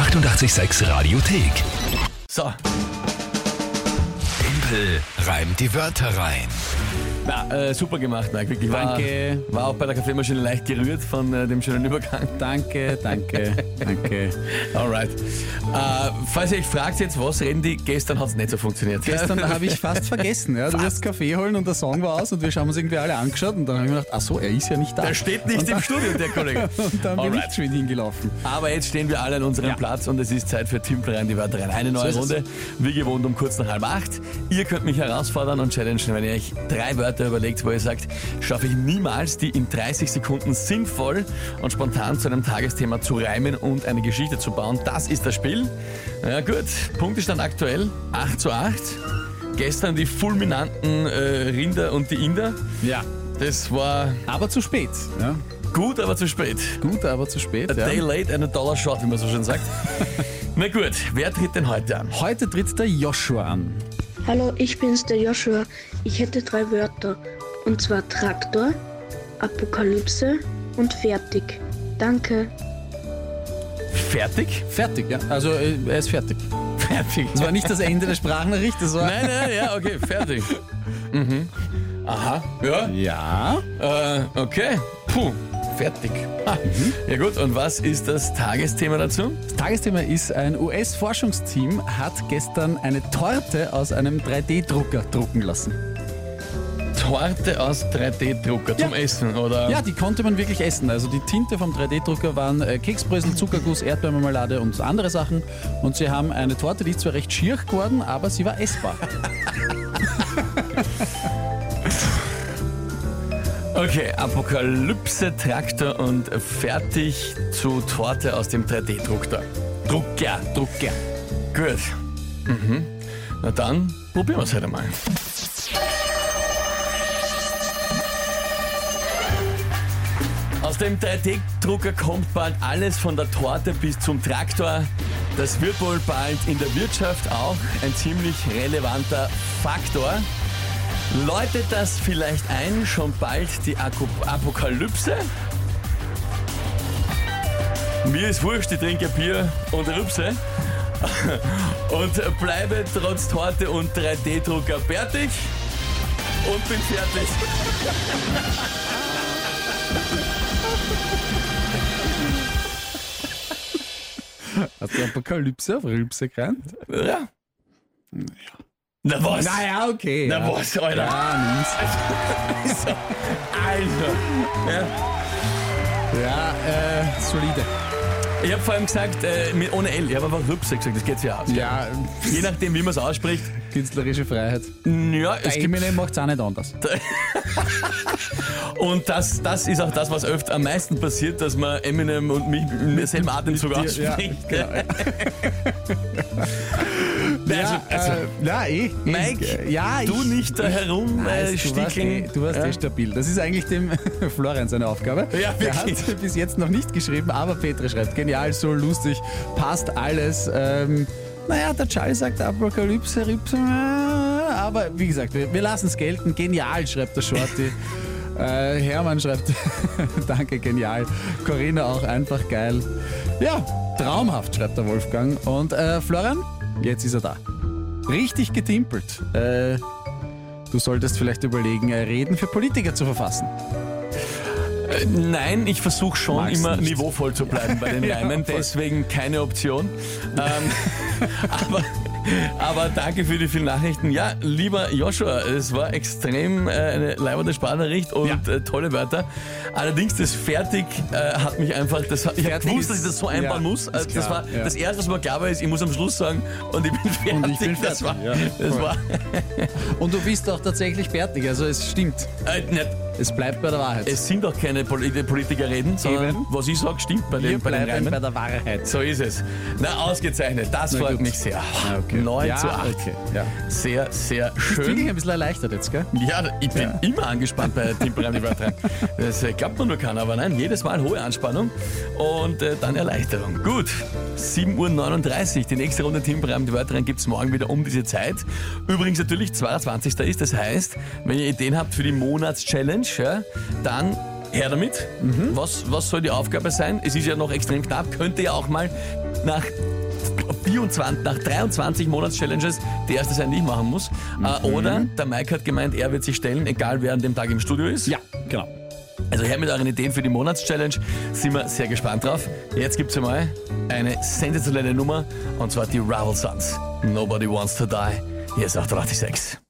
886 Radiothek. So, Tempel reimt die Wörter rein. Na, äh, super gemacht, Mike. Wirklich. War, Danke. War auch bei der Kaffeemaschine leicht gerührt von äh, dem schönen Übergang. Danke, danke, danke. Alright. Äh, falls ihr euch fragt jetzt, was reden die, gestern hat es nicht so funktioniert. Gestern habe ich fast vergessen. Ja. Du wirst Kaffee holen und der Song war aus und wir haben uns irgendwie alle angeschaut und dann habe ich mir gedacht, ach so, er ist ja nicht da. Der steht nicht und im dann, Studio, der Kollege. Und dann bin Alright. ich schon hingelaufen. Aber jetzt stehen wir alle an unserem Ja. Platz und es ist Zeit für Timpel rein, die Wörter rein. Eine neue es. Runde, wie gewohnt um kurz nach halb acht. Ihr könnt mich herausfordern und challengen, wenn ihr euch drei Wörter überlegt, wo ihr sagt, schaffe ich niemals, die in 30 Sekunden sinnvoll und spontan zu einem Tagesthema zu reimen und eine Geschichte zu bauen. Das ist das Spiel. Ja gut, Punktestand aktuell 8 zu 8. Gestern die fulminanten äh, Rinder und die Inder. Ja. Das war Aber zu spät. Ja. gut, aber zu spät. Gut, aber zu spät. A day Ja. late and a dollar short, wie man so schön sagt. Na gut, wer tritt denn heute an? Heute tritt der Joshua an. Hallo, ich bin's, der Joshua. Ich hätte drei Wörter. Und zwar Traktor, Apokalypse und fertig. Danke. Fertig? Fertig, ja. Also äh, er ist fertig. Fertig. Das war nicht das Ende der Sprachnachricht, das war. Nein, nein, ja, okay, fertig. Mhm. Aha, ja, Ja. äh, okay. Puh, fertig. Ah. Ja gut, und was ist das Tagesthema dazu? Das Tagesthema ist, ein US-Forschungsteam hat gestern eine Torte aus einem 3D-Drucker drucken lassen. Torte aus 3D-Drucker zum Ja. Essen, oder? Ja, die konnte man wirklich essen. Also die Tinte vom 3D-Drucker waren äh, Keksbrösel, Zuckerguss, Erdbeermarmelade und andere Sachen. Und sie haben eine Torte, die ist zwar recht schier geworden, aber sie war essbar. Okay, Apokalypse, Traktor und fertig zu Torte aus dem 3D-Drucker. Drucker. Drucker. Gut. Mhm. Na dann probieren wir es halt einmal. Aus dem 3D-Drucker kommt bald alles von der Torte bis zum Traktor. Das wird wohl bald in der Wirtschaft auch ein ziemlich relevanter Faktor. Läutet das vielleicht ein, schon bald die Ako- Apokalypse? Mir ist wurscht, ich trinke Bier und Rübse. Und bleibe trotz Torte und 3D-Drucker fertig. Und bin fertig. Hast du Apokalypse auf Rülpse gerannt? Ja. Na was? Naja, okay. Na ja. was, Alter? Ja, nimm's. Alter. Ja. Ja, äh, solide. Ich habe vor allem gesagt, äh, mit, ohne L. Ich habe einfach Rübse gesagt, das geht ja aus. Ja, Je nachdem, wie man es ausspricht. künstlerische Freiheit. Ja, es gibt Eminem macht's auch nicht anders. Und das, das ist auch das, was öfter am meisten passiert, dass man Eminem und mich im selben Atemzug Ja, ausspricht. genau. Also, also, äh, ja, eh. Mike, eh, ja, du ich, nicht da herum äh, du warst, eh, stickeln. du warst Ja. eh stabil. Das ist eigentlich dem Florian seine Aufgabe. Ja, wirklich. hat bis jetzt noch nicht geschrieben, aber Petra schreibt, genial, so lustig, passt alles. Ähm, naja, der Charlie sagt Apokalypse, Rübse, äh, aber wie gesagt, wir, wir lassen es gelten. Genial, schreibt der Shorty. äh, Hermann schreibt, danke, genial. Corinna auch einfach geil. Ja, traumhaft, schreibt der Wolfgang. Und äh, Florian, jetzt ist er da. Richtig getimpelt. Äh, Du solltest vielleicht überlegen, äh, Reden für Politiker zu verfassen. Äh, Nein, ich versuche schon Mag's immer nicht. niveauvoll zu bleiben bei den Ja, Reimen, voll. deswegen keine Option. Ähm, aber, aber danke für die vielen Nachrichten. Ja, lieber Joshua, es war extrem äh, eine leibende Sprachnachricht und Ja. äh, tolle Wörter. Allerdings das Fertig äh, hat mich einfach, das, ich habe Fertig gewusst, dass ich das so einbauen ja, muss. Also das klar, war ja. das Erste, was mir klar war, ist, ich muss am Schluss sagen und ich bin fertig. Und ich bin Das war, fertig, ja, das war Und du bist auch tatsächlich fertig, also es stimmt. äh, nicht, Es bleibt bei der Wahrheit. es sind doch keine Poli- Politiker reden, sondern Eben. was ich sage, stimmt bei Wir den, bei den bleiben Reimen. bei der Wahrheit. So ist es. Na, ausgezeichnet. Das Na freut gut. mich sehr. Ja, okay. 9 ja, zu 8. Okay. Ja. Sehr, sehr Bist wirklich schön. ein bisschen erleichtert jetzt, gell? Ja, ich bin immer angespannt bei Timpelreim die Wörter. Das äh, glaubt man nur keiner, aber nein, jedes Mal hohe Anspannung und äh, dann Erleichterung. Gut, 7.39 Uhr, die nächste Runde Timpelreim die Wörter gibt es morgen wieder um diese Zeit. Übrigens natürlich 22. ist, das heißt, wenn ihr Ideen habt für die Monatschallenge, ja, dann her damit. Mhm. Was, was soll die Aufgabe sein? Es ist ja noch extrem knapp, könnte ja auch mal nach 24, nach 23 Monats-Challenges die erste sein nicht machen muss. Äh, oder der Mike hat gemeint, er wird sich stellen, egal wer an dem Tag im Studio ist. Ja, genau. Also her mit euren Ideen für die Monatschallenge. Sind wir sehr gespannt drauf. Jetzt gibt's einmal eine sensationelle Nummer und zwar die Rival Sons. Nobody wants to die. Hier ist 886.